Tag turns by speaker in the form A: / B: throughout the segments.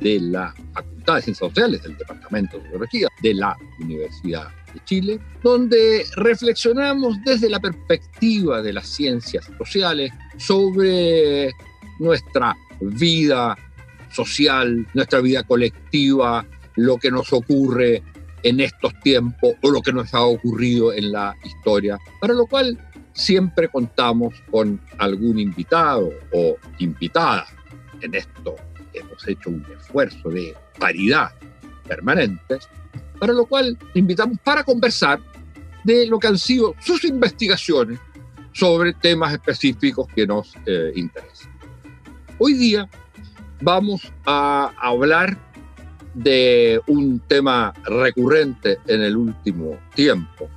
A: de la Facultad de Ciencias Sociales del Departamento de Sociología de la Universidad de Chile, donde reflexionamos desde la perspectiva de las ciencias sociales sobre nuestra vida social, nuestra vida colectiva, lo que nos ocurre en estos tiempos o lo que nos ha ocurrido en la historia, para lo cual siempre contamos con algún invitado o invitada en esto hecho un esfuerzo de paridad permanente, para lo cual invitamos para conversar de lo que han sido sus investigaciones sobre temas específicos que nos eh, interesan. Hoy día vamos a hablar de un tema recurrente en el último tiempo,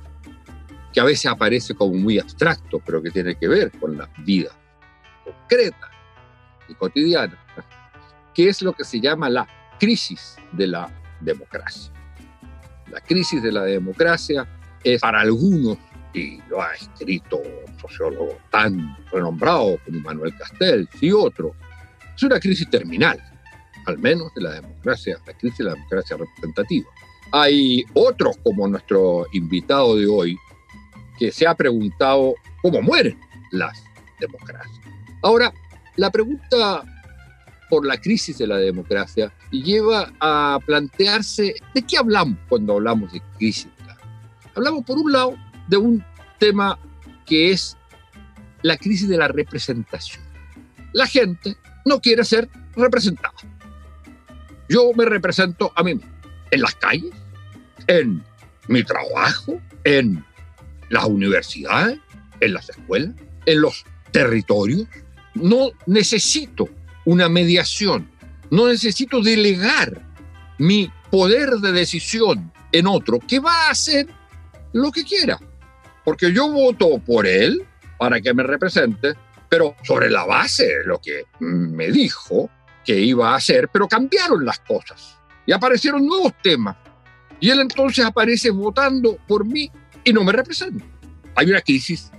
A: que a veces aparece como muy abstracto, pero que tiene que ver con la vida concreta y cotidiana que es lo que se llama la crisis de la democracia. La crisis de la democracia es para algunos, y lo ha escrito un sociólogo tan renombrado como Manuel Castells y otro, es una crisis terminal, al menos de la democracia, la crisis de la democracia representativa. Hay otros, como nuestro invitado de hoy, que se ha preguntado cómo mueren las democracias. Ahora, la pregunta por la crisis de la democracia y lleva a plantearse de qué hablamos cuando hablamos de crisis. Hablamos, por un lado, de un tema que es la crisis de la representación. La gente no quiere ser representada. Yo me represento a mí mismo, en las calles, en mi trabajo, en las universidades, en las escuelas, en los territorios. No necesito una mediación. No necesito delegar mi poder de decisión en otro que va a hacer lo que quiera. Porque yo voto por él para que me represente, pero sobre la base de lo que me dijo que iba a hacer, pero cambiaron las cosas y aparecieron nuevos temas. Y él entonces aparece votando por mí y no me representa. Hay una crisis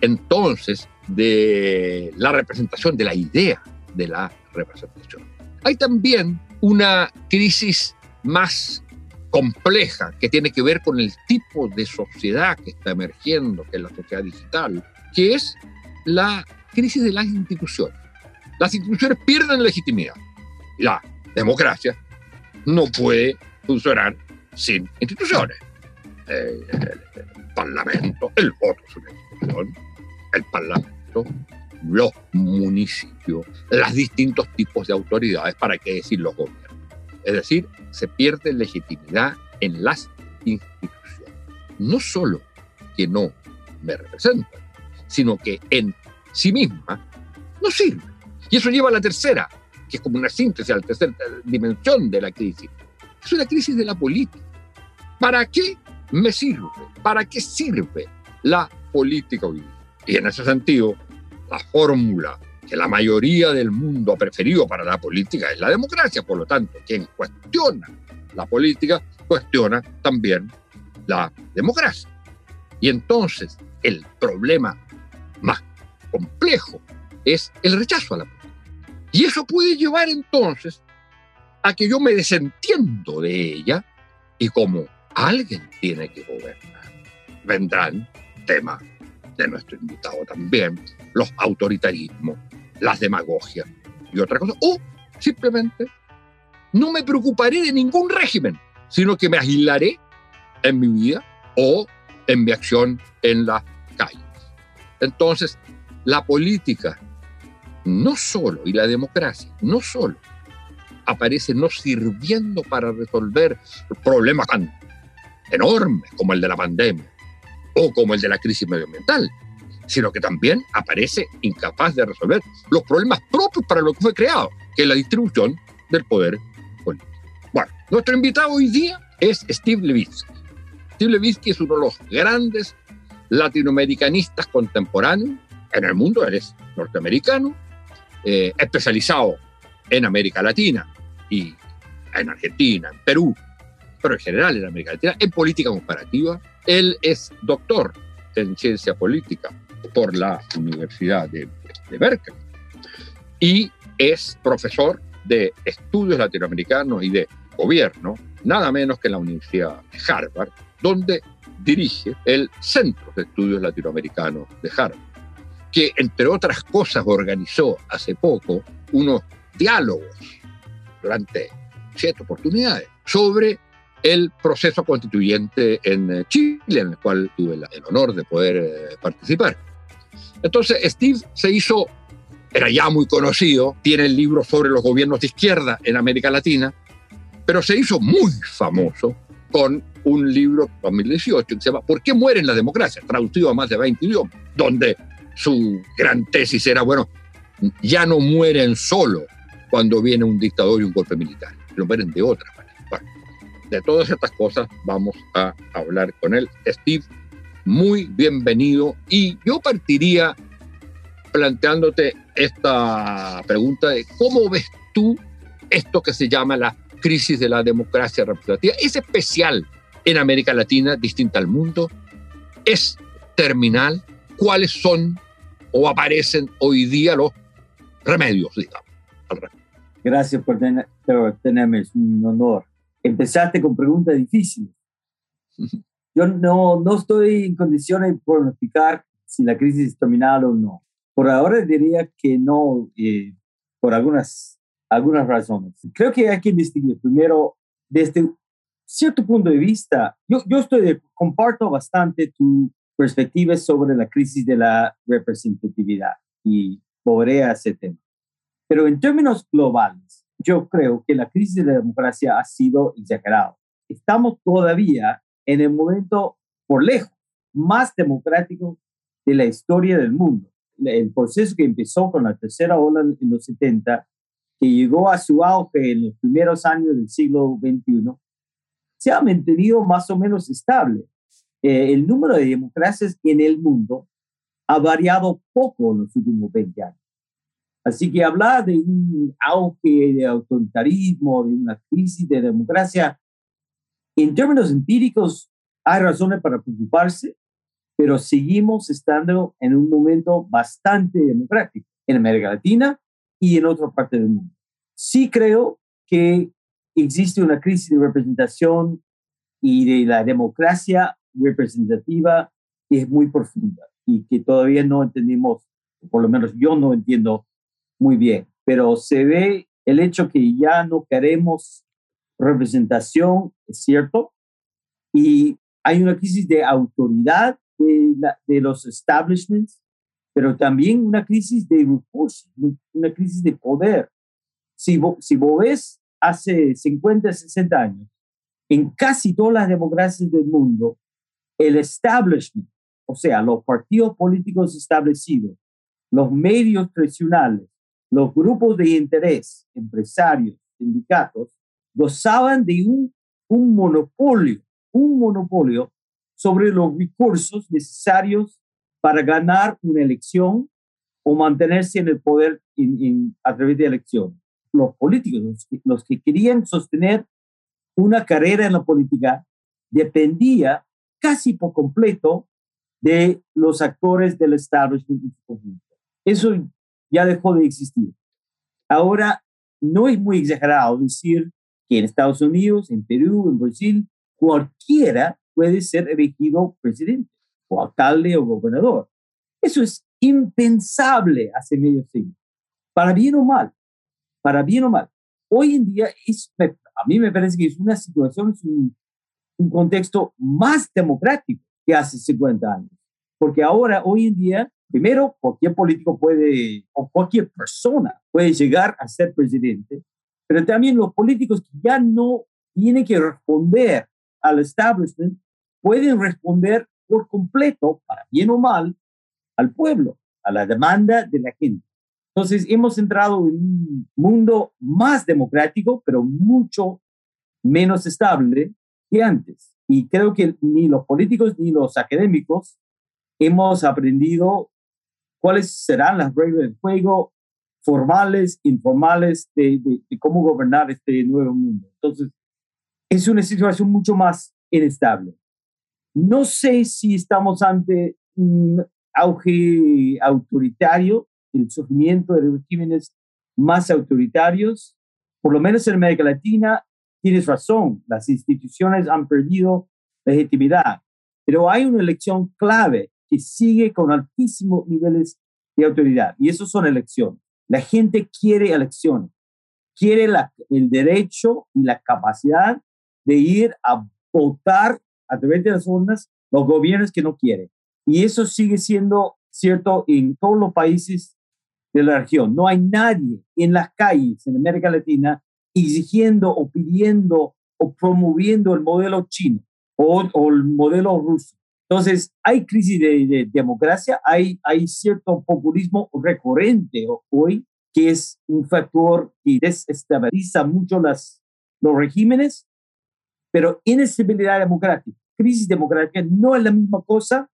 A: entonces de la representación de la idea de la representación. Hay también una crisis más compleja que tiene que ver con el tipo de sociedad que está emergiendo, que es la sociedad digital, que es la crisis de las instituciones. Las instituciones pierden legitimidad. La democracia no puede funcionar sin instituciones. El, el Parlamento, el voto es una institución, el Parlamento los municipios, los distintos tipos de autoridades, para qué decir los gobiernos. Es decir, se pierde legitimidad en las instituciones. No solo que no me representan, sino que en sí misma no sirve. Y eso lleva a la tercera, que es como una síntesis, a la tercera dimensión de la crisis. Es una crisis de la política. ¿Para qué me sirve? ¿Para qué sirve la política hoy? Y en ese sentido, la fórmula que la mayoría del mundo ha preferido para la política es la democracia. Por lo tanto, quien cuestiona la política cuestiona también la democracia. Y entonces el problema más complejo es el rechazo a la política. Y eso puede llevar entonces a que yo me desentiendo de ella y como alguien tiene que gobernar, vendrán temas de nuestro invitado también, los autoritarismos, las demagogias y otra cosa. O simplemente no me preocuparé de ningún régimen, sino que me aislaré en mi vida o en mi acción en las calles. Entonces, la política no solo, y la democracia, no solo aparece no sirviendo para resolver problemas tan enormes como el de la pandemia, o como el de la crisis medioambiental, sino que también aparece incapaz de resolver los problemas propios para lo que fue creado, que es la distribución del poder político. Nuestro invitado hoy día es Steve Levitsky. Steve Levitsky es uno de los grandes latinoamericanistas contemporáneos en el mundo. Él es norteamericano, eh, especializado en América Latina y en Argentina, en Perú, pero en general en América Latina, en política comparativa. Él es doctor en ciencia política por la Universidad de, de Berkeley y es profesor de estudios latinoamericanos y de gobierno, nada menos que en la Universidad de Harvard, donde dirige el Centro de Estudios Latinoamericanos de Harvard, que entre otras cosas organizó hace poco unos diálogos durante siete oportunidades sobre el proceso constituyente en Chile, en el cual tuve el honor de poder eh, participar. Entonces, Steve se hizo, era ya muy conocido, tiene el libro sobre los gobiernos de izquierda en América Latina, pero se hizo muy famoso con un libro 2018 que se llama ¿Por qué mueren las democracias? traducido a más de 20 idiomas, donde su gran tesis era, bueno, ya no mueren solo cuando viene un dictador y un golpe militar, lo mueren de otra de todas estas cosas vamos a hablar con él. Steve, muy bienvenido y yo partiría planteándote esta pregunta de cómo ves tú esto que se llama la crisis de la democracia representativa es especial en América Latina, distinta al mundo, es terminal, cuáles son o aparecen hoy día los remedios, digamos.
B: Gracias por, tenerme, es un honor. Empezaste con preguntas difíciles. Yo no, no estoy en condiciones de pronosticar si la crisis es terminal o no. Por ahora diría que no, eh, por algunas algunas razones. Creo que hay que distinguir primero desde cierto punto de vista. Yo, yo estoy comparto bastante tu perspectiva sobre la crisis de la representatividad y volveré a ese tema. Pero en términos globales, yo creo que la crisis de la democracia ha sido exagerada. Estamos todavía en el momento, por lejos, más democrático de la historia del mundo. El proceso que empezó con la tercera ola en los 70 que llegó a su auge en los primeros años del siglo XXI, se ha mantenido más o menos estable. Eh, el número de democracias en el mundo ha variado poco en los últimos 20 años. Así que hablar de un auge de autoritarismo, de una crisis de democracia, en términos empíricos hay razones para preocuparse, pero seguimos estando en un momento bastante democrático. En América Latina, y en otra parte del mundo. Sí creo que existe una crisis de representación y de la democracia representativa que es muy profunda y que todavía no entendemos, por lo menos yo no entiendo muy bien, pero se ve el hecho que ya no queremos representación, es cierto, y hay una crisis de autoridad de, de los establishments pero también una crisis de recursos, una crisis de poder. Si vos, si vos ves hace 50, 60 años, en casi todas las democracias del mundo, el establishment, o sea, los partidos políticos establecidos, los medios tradicionales, los grupos de interés, empresarios, sindicatos, gozaban de un, monopolio, un monopolio sobre los recursos necesarios para ganar una elección o mantenerse en el poder a través de elección. Los políticos, los que, querían sostener una carrera en la política, dependía casi por completo de los actores del establishment en su conjunto. Eso ya dejó de existir. Ahora, no es muy exagerado decir que en Estados Unidos, en Perú, en Brasil, cualquiera puede ser elegido presidente o alcalde o gobernador. Eso es impensable hace medio siglo, para bien o mal, para bien o mal. Hoy en día, es, a mí me parece que es una situación, es un, un contexto más democrático que hace 50 años. Porque ahora, hoy en día, primero, cualquier político puede, o cualquier persona puede llegar a ser presidente, pero también los políticos que ya no tienen que responder al establishment pueden responder por completo, para bien o mal, al pueblo, a la demanda de la gente. Entonces, hemos entrado en un mundo más democrático, pero mucho menos estable que antes. Y creo que ni los políticos ni los académicos hemos aprendido cuáles serán las reglas del juego formales, informales, de, de, cómo gobernar este nuevo mundo. Entonces, es una situación mucho más inestable. No sé si estamos ante un auge autoritario, el surgimiento de regímenes más autoritarios, por lo menos en América Latina, tienes razón, las instituciones han perdido legitimidad, pero hay una elección clave que sigue con altísimos niveles de autoridad y eso son elecciones. La gente quiere elecciones, quiere el derecho y la capacidad de ir a votar a través de las urnas los gobiernos que no quiere. Y eso sigue siendo cierto en todos los países de la región. No hay nadie en las calles en América Latina exigiendo o pidiendo o promoviendo el modelo chino o, el modelo ruso. Entonces, hay crisis de, democracia, hay, hay cierto populismo recurrente hoy, que es un factor que desestabiliza mucho las, los regímenes, pero inestabilidad democrática, crisis democrática no es la misma cosa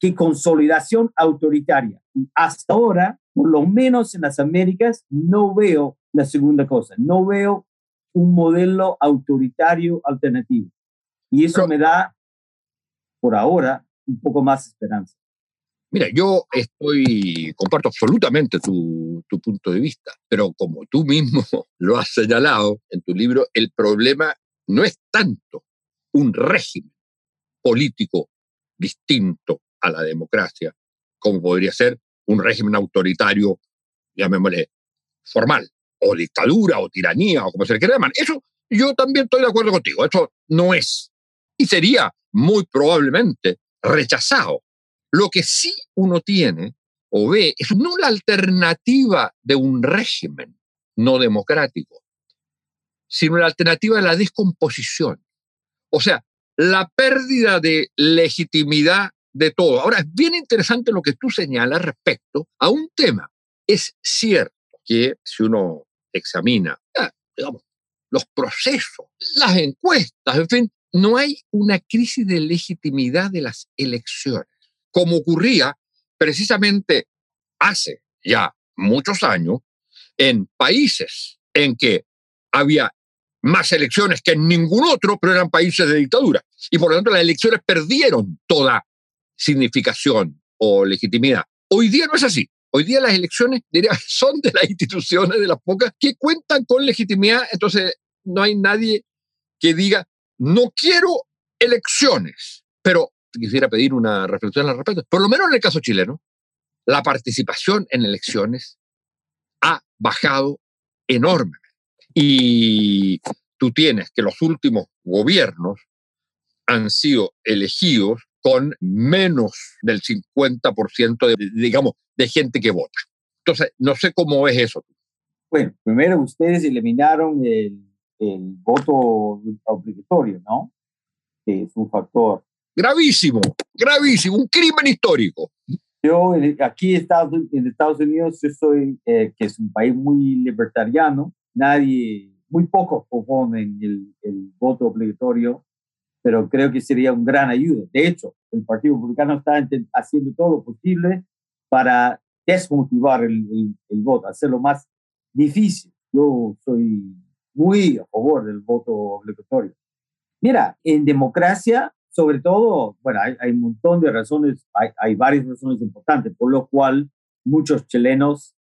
B: que consolidación autoritaria. Y hasta ahora, por lo menos en las Américas, no veo la segunda cosa, no veo un modelo autoritario alternativo. Y eso me da, por ahora, un poco más esperanza.
A: Mira, yo estoy, comparto absolutamente tu, tu, punto de vista, pero como tú mismo lo has señalado en tu libro, el problema no es tanto un régimen político distinto a la democracia, como podría ser un régimen autoritario, llamémosle, formal, o dictadura, o tiranía, o como se le quiera llamar. Eso yo también estoy de acuerdo contigo, eso no es. Y sería muy probablemente rechazado. Lo que sí uno tiene o ve es no la alternativa de un régimen no democrático, sino la alternativa de la descomposición. O sea, la pérdida de legitimidad de todo. Ahora, es bien interesante lo que tú señalas respecto a un tema. Es cierto que si uno examina, digamos, los procesos, las encuestas, en fin, no hay una crisis de legitimidad de las elecciones, como ocurría precisamente hace ya muchos años en países en que había más elecciones que en ningún otro, pero eran países de dictadura. Y por lo tanto las elecciones perdieron toda significación o legitimidad. Hoy día no es así. Hoy día las elecciones diría, son de las instituciones, de las pocas, que cuentan con legitimidad. Entonces no hay nadie que diga, no quiero elecciones. Pero quisiera pedir una reflexión al respecto. Por lo menos en el caso chileno, la participación en elecciones ha bajado enormemente. Y tú tienes que los últimos gobiernos han sido elegidos con menos del 50% de, digamos, de gente que vota. Entonces, no sé cómo es eso.
B: Bueno, primero ustedes eliminaron el, el voto obligatorio, ¿no? Que es un factor.
A: Gravísimo, gravísimo, un crimen histórico.
B: Yo aquí en Estados Unidos, yo soy, eh, que es un país muy libertariano, nadie, muy pocos proponen el, el voto obligatorio pero creo que sería un gran ayuda. De hecho, el Partido Republicano está haciendo todo lo posible para desmotivar el, el, voto, hacerlo más difícil. Yo soy muy a favor del voto obligatorio. Mira, en democracia, sobre todo, bueno, hay, hay un montón de razones, hay, hay, varias razones importantes, por lo cual muchos chilenos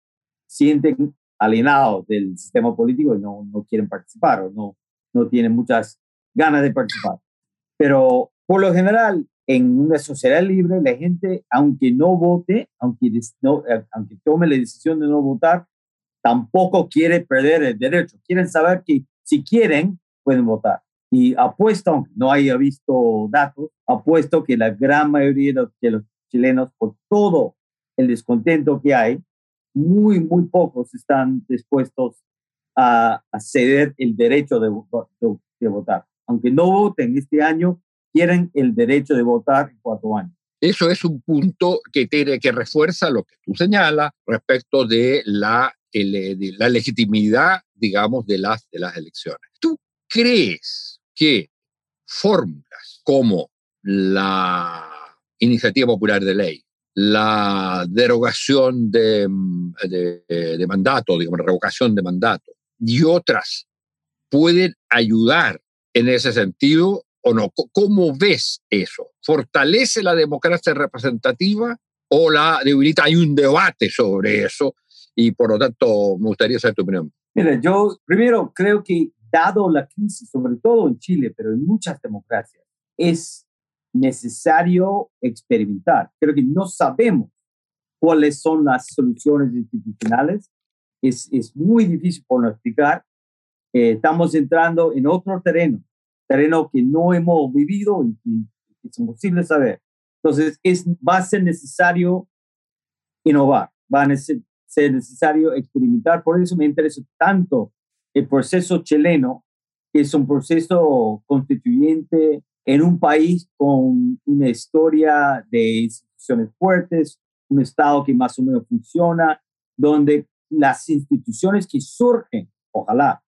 B: sienten alienados del sistema político y no, no quieren participar o no, no tienen muchas ganas de participar. Pero por lo general, en una sociedad libre, la gente, aunque no vote, aunque, no, eh, aunque tome la decisión de no votar, tampoco quiere perder el derecho. Quieren saber que si quieren, pueden votar. Y apuesto, aunque no haya visto datos, apuesto que la gran mayoría de los chilenos, por todo el descontento que hay, muy, muy pocos están dispuestos a, ceder el derecho de, votar aunque no voten este año, quieren el derecho de votar en cuatro años.
A: Eso es un punto que, tiene, que refuerza lo que tú señalas respecto de la, de la legitimidad, digamos, de las, de las elecciones. ¿Tú crees que fórmulas como la iniciativa popular de ley, la derogación de, de, mandato, digamos, revocación de mandato y otras pueden ayudar en ese sentido o no? ¿Cómo ves eso? ¿Fortalece la democracia representativa o la debilita? Hay un debate sobre eso y por lo tanto me gustaría saber tu opinión.
B: Mira, yo primero creo que dado la crisis, sobre todo en Chile, pero en muchas democracias, es necesario experimentar. Creo que no sabemos cuáles son las soluciones institucionales. Es, es muy difícil pronosticar. Eh, estamos entrando en otro terreno, terreno que no hemos vivido y que es imposible saber. Entonces, es, va a ser necesario innovar, va a ser necesario experimentar. Por eso me interesa tanto el proceso chileno, que es un proceso constituyente en un país con una historia de instituciones fuertes, un Estado que más o menos funciona, donde las instituciones que surgen, ojalá,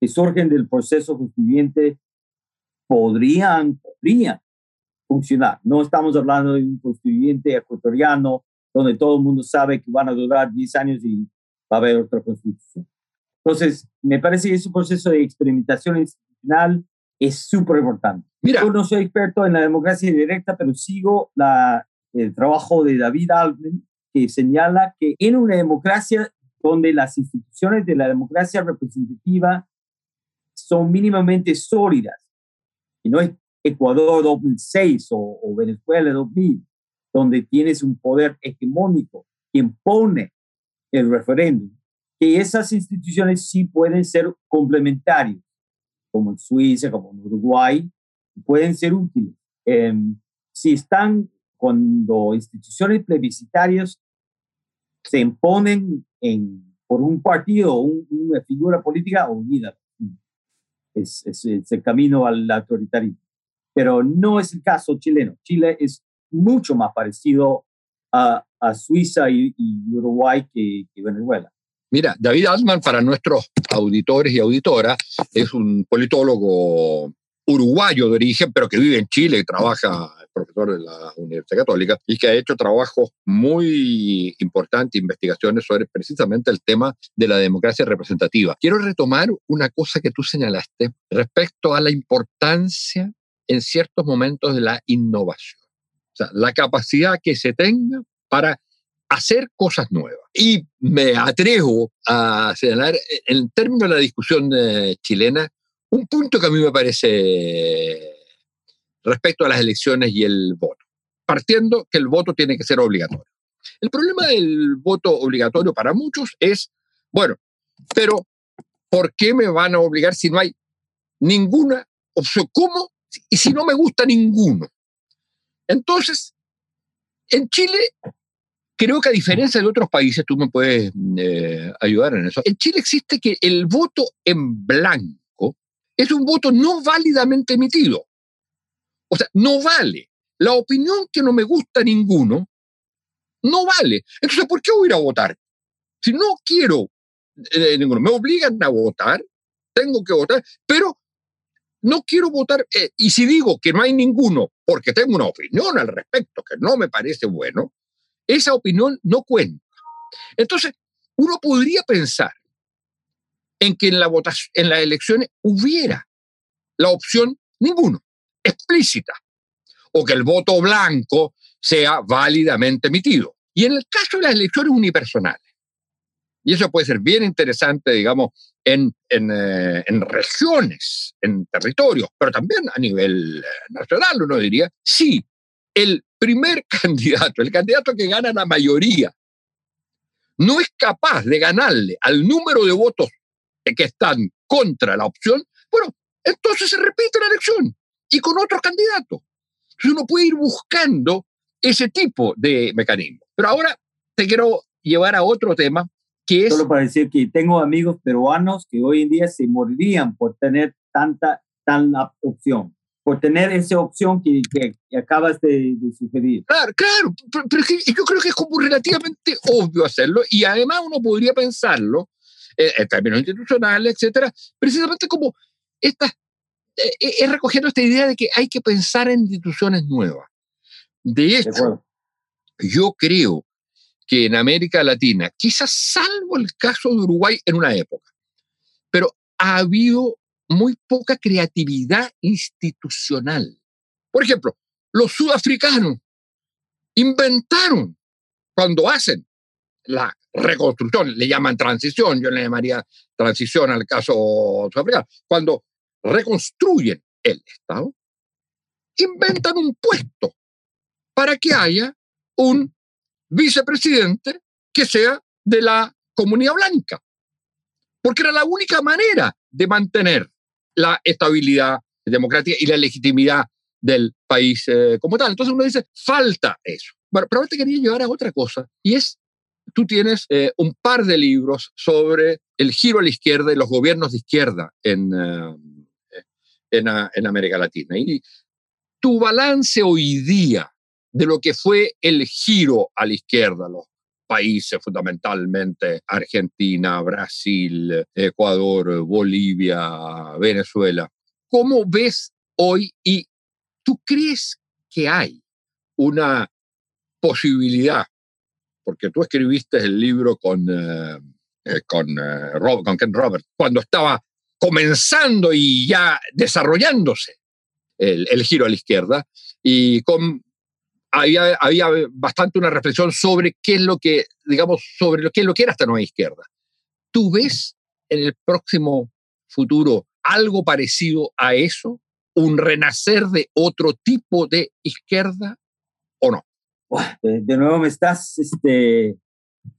B: que surgen del proceso constituyente, podrían, podrían funcionar. No estamos hablando de un constituyente ecuatoriano donde todo el mundo sabe que van a durar 10 años y va a haber otra constitución. Entonces, me parece que ese proceso de experimentación institucional es súper importante. Mira. Yo no soy experto en la democracia directa, pero sigo la, el trabajo de David Altman, que señala que en una democracia donde las instituciones de la democracia representativa son mínimamente sólidas, y no es Ecuador 2006 o, o Venezuela 2000, donde tienes un poder hegemónico que impone el referéndum, que esas instituciones sí pueden ser complementarias, como en Suiza, como en Uruguay, pueden ser útiles. Em, si están cuando instituciones plebiscitarias se imponen en, por un partido o una figura política unida, es, es, es, el camino al autoritarismo. Pero no es el caso chileno. Chile es mucho más parecido a, a Suiza y, y Uruguay que, que Venezuela.
A: Mira, David Altman, para nuestros auditores y auditoras, es un politólogo uruguayo de origen, pero que vive en Chile y trabaja, es profesor de la Universidad Católica, y que ha hecho trabajos muy importantes, investigaciones sobre precisamente el tema de la democracia representativa. Quiero retomar una cosa que tú señalaste respecto a la importancia en ciertos momentos de la innovación. La capacidad que se tenga para hacer cosas nuevas. Y me atrevo a señalar, en términos de la discusión eh, chilena, un punto que a mí me parece respecto a las elecciones y el voto, partiendo que el voto tiene que ser obligatorio. El problema del voto obligatorio para muchos es, bueno, pero ¿por qué me van a obligar si no hay ninguna opción? ¿Cómo? Y si no me gusta ninguno. Entonces, en Chile Creo que a diferencia de otros países, tú me puedes eh, ayudar en eso. En Chile existe que el voto en blanco es un voto no válidamente emitido. O sea, no vale. La opinión que no me gusta a ninguno, no vale. Entonces, ¿por qué voy a ir a votar? Si no quiero eh, ninguno, me obligan a votar, tengo que votar, pero no quiero votar. Eh, y si digo que no hay ninguno porque tengo una opinión al respecto que no me parece bueno, esa opinión no cuenta. Entonces, uno podría pensar en que en, la votación, en las elecciones hubiera la opción ninguno, explícita, o que el voto blanco sea válidamente emitido. Y en el caso de las elecciones unipersonales, y eso puede ser bien interesante, digamos, en, en, eh, regiones, en territorios, pero también a nivel eh, nacional, uno diría, sí, el primer candidato, el candidato que gana la mayoría, no es capaz de ganarle al número de votos que están contra la opción, bueno, entonces se repite la elección y con otro candidato. Entonces uno puede ir buscando ese tipo de mecanismo. Pero ahora te quiero llevar a otro tema que es...
B: Solo para decir que tengo amigos peruanos que hoy en día se morirían por tener tanta, tanta opción por tener esa opción que, que, acabas de, sugerir.
A: Claro, claro, pero, yo creo que es como relativamente obvio hacerlo y además uno podría pensarlo eh, en términos institucionales, etcétera, precisamente como estas es recogiendo esta idea de que hay que pensar en instituciones nuevas. De hecho, yo creo que en América Latina, quizás salvo el caso de Uruguay en una época, pero ha habido muy poca creatividad institucional. Por ejemplo, los sudafricanos inventaron cuando hacen la reconstrucción, le llaman transición, yo le llamaría transición al caso sudafricano, cuando reconstruyen el Estado, inventan un puesto para que haya un vicepresidente que sea de la comunidad blanca, porque era la única manera de mantener la estabilidad democrática y la legitimidad del país eh, como tal. Entonces uno dice, falta eso. Bueno, pero ahora te quería llevar a otra cosa, y es, tú tienes eh, un par de libros sobre el giro a la izquierda y los gobiernos de izquierda en, eh, en, en América Latina. Y tu balance hoy día de lo que fue el giro a la izquierda, los países fundamentalmente Argentina, Brasil, Ecuador, Bolivia, Venezuela. ¿Cómo ves hoy y tú crees que hay una posibilidad? Porque tú escribiste el libro con, eh, eh, eh, con Ken Robert, cuando estaba comenzando y ya desarrollándose el, el giro a la izquierda, y con había, había bastante una reflexión sobre qué es lo que, digamos, sobre lo, qué es lo que era esta nueva izquierda. ¿Tú ves en el próximo futuro algo parecido a eso? ¿Un renacer de otro tipo de izquierda o no?
B: De nuevo me estás este,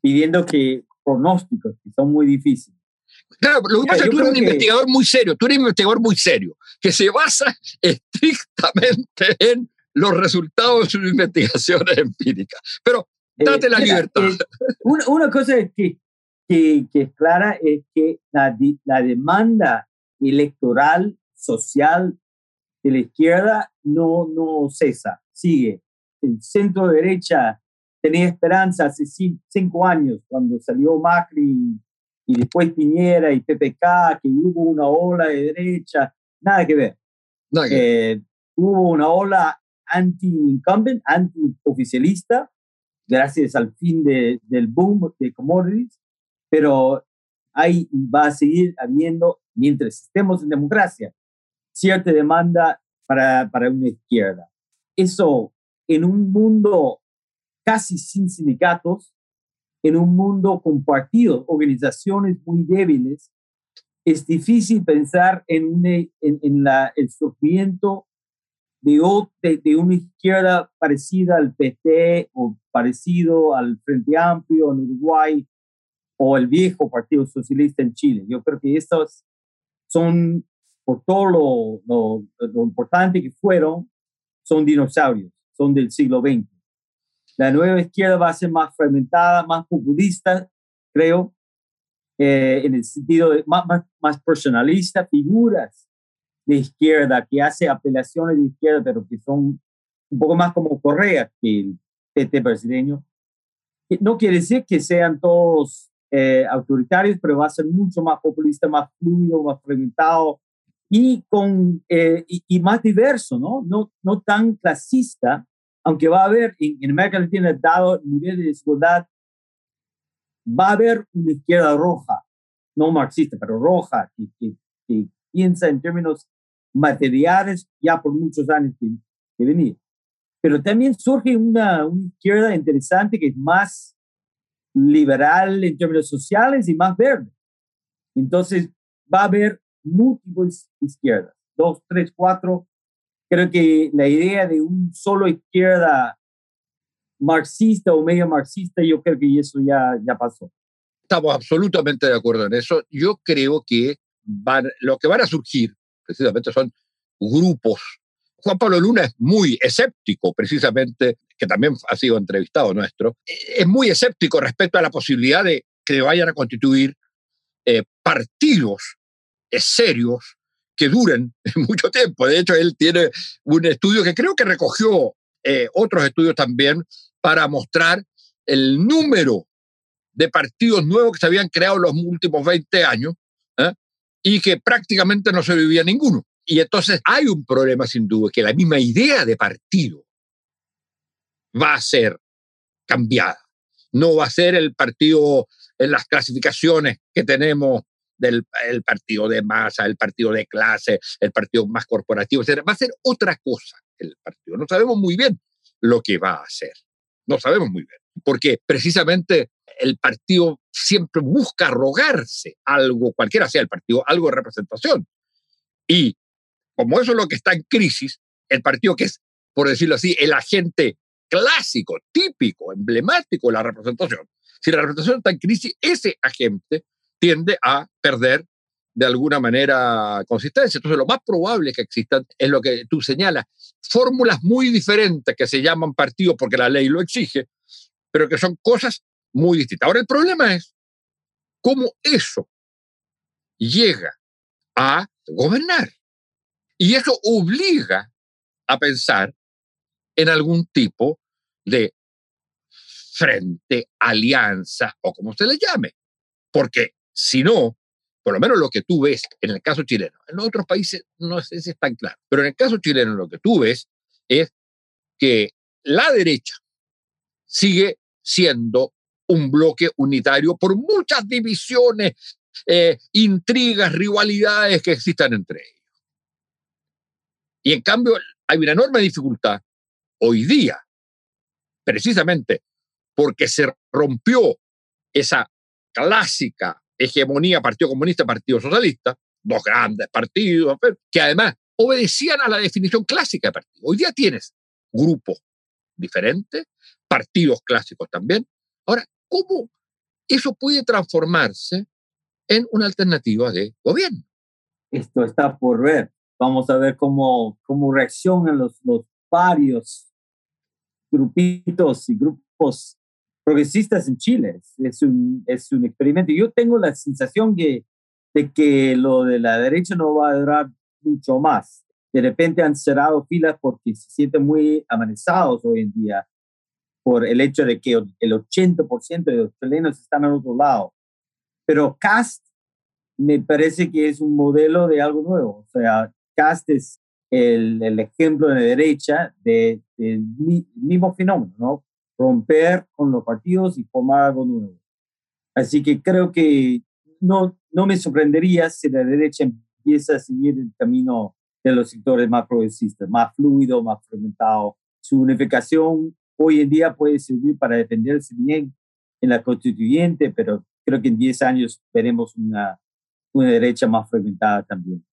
B: pidiendo que pronósticos, que son muy difíciles.
A: Claro, lo que pasa es que tú eres un investigador muy serio, tú eres un investigador muy serio, que se basa estrictamente en los resultados de sus investigaciones empíricas. Pero eh, date la libertad. Eh,
B: una, una, cosa que, que, que, es clara es que la, la demanda electoral, social de la izquierda no, no cesa, sigue. El centro derecha tenía esperanza hace cinco años cuando salió Macri y después Piñera y PPK, que hubo una ola de derecha, nada que ver. Nada que ver. Eh, hubo una ola anti-incumbent, anti-oficialista, gracias al fin de, del boom de commodities, pero ahí va a seguir habiendo, mientras estemos en democracia, cierta demanda para, para una izquierda. Eso en un mundo casi sin sindicatos, en un mundo con partidos, organizaciones muy débiles, es difícil pensar en, en la, el surgimiento de, de, una izquierda parecida al PT o parecido al Frente Amplio en Uruguay o el viejo Partido Socialista en Chile. Yo creo que estos son, por todo lo, lo, lo importante que fueron, son dinosaurios, son del siglo XX. La nueva izquierda va a ser más fragmentada, más populista, creo, eh, en el sentido de más, más, más personalista, figuras de izquierda, que hace apelaciones de izquierda, pero que son un poco más como Correa que el PT brasileño. No quiere decir que sean todos eh, autoritarios, pero va a ser mucho más populista, más fluido, más fragmentado y, con, eh, y, más diverso, ¿no? ¿no? No tan clasista, aunque va a haber, en, en América Latina, dado el nivel de desigualdad, va a haber una izquierda roja, no marxista, pero roja, que, que, que piensa en términos materiales ya por muchos años que, que venía. Pero también surge una, una, izquierda interesante que es más liberal en términos sociales y más verde. Entonces va a haber múltiples izquierdas, dos, tres, cuatro. Creo que la idea de un solo izquierda marxista o medio marxista, yo creo que eso ya, ya pasó.
A: Estamos absolutamente de acuerdo en eso. Yo creo que lo que van a surgir precisamente son grupos. Juan Pablo Luna es muy escéptico, precisamente, que también ha sido entrevistado nuestro, es muy escéptico respecto a la posibilidad de que vayan a constituir eh, partidos eh, serios que duren mucho tiempo. De hecho, él tiene un estudio que creo que recogió eh, otros estudios también para mostrar el número de partidos nuevos que se habían creado en los últimos 20 años y que prácticamente no se vivía ninguno. Y entonces hay un problema sin duda, que la misma idea de partido va a ser cambiada. No va a ser el partido en las clasificaciones que tenemos del el partido de masa, el partido de clase, el partido más corporativo, etc. Va a ser otra cosa el partido. No sabemos muy bien lo que va a hacer. No sabemos muy bien. Porque precisamente el partido siempre busca rogarse algo, cualquiera sea el partido, algo de representación. Y como eso es lo que está en crisis, el partido que es, por decirlo así, el agente clásico, típico, emblemático de la representación, si la representación está en crisis, ese agente tiende a perder de alguna manera consistencia. Entonces, lo más probable que existan es lo que tú señalas, fórmulas muy diferentes que se llaman partidos porque la ley lo exige, pero que son cosas muy distintas. Ahora, el problema es cómo eso llega a gobernar. Y eso obliga a pensar en algún tipo de frente, alianza o como se le llame. Porque si no, por lo menos lo que tú ves en el caso chileno, en otros países no es tan claro, pero en el caso chileno lo que tú ves es que la derecha sigue siendo un bloque unitario por muchas divisiones, eh, intrigas, rivalidades que existan entre ellos. Y en cambio hay una enorme dificultad hoy día, precisamente porque se rompió esa clásica hegemonía Partido Comunista, Partido Socialista, dos grandes partidos, que además obedecían a la definición clásica de partido. Hoy día tienes grupos diferentes, partidos clásicos también. Ahora, ¿cómo eso puede transformarse en una alternativa de gobierno?
B: Esto está por ver. Vamos a ver cómo, cómo reaccionan los, los varios grupitos y grupos progresistas en Chile. Es un, es un experimento. Yo tengo la sensación que, de que lo de la derecha no va a durar mucho más. De repente han cerrado filas porque se sienten muy amenazados hoy en día por el hecho de que el 80% de los chilenos están al otro lado. Pero CAST me parece que es un modelo de algo nuevo. O sea, CAST es el, el ejemplo de la derecha del de, mismo fenómeno, ¿no? romper con los partidos y formar algo nuevo. Así que creo que no, no me sorprendería si la derecha empieza a seguir el camino de los sectores más progresistas, más fluido, más fragmentado. Su unificación hoy en día puede servir para defenderse bien en la constituyente, pero creo que en 10 años veremos una, una derecha más fragmentada también.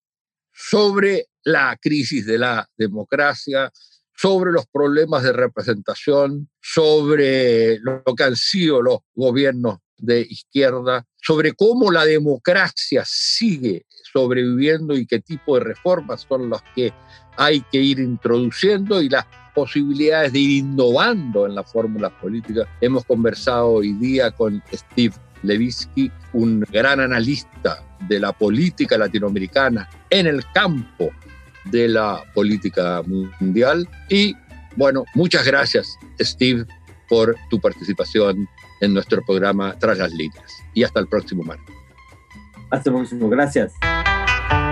A: Sobre la crisis de la democracia, sobre los problemas de representación, sobre lo que han sido los gobiernos de izquierda, sobre cómo la democracia sigue sobreviviendo y qué tipo de reformas son las que hay que ir introduciendo y las posibilidades de ir innovando en las fórmulas políticas. Hemos conversado hoy día con Steve Levitsky, un gran analista de la política latinoamericana en el campo de la política mundial. Y bueno, muchas gracias, Steve, por tu participación en nuestro programa Tras las líneas. Y hasta el próximo martes.
B: Hasta el próximo, gracias.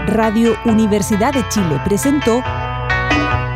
C: Radio Universidad de Chile presentó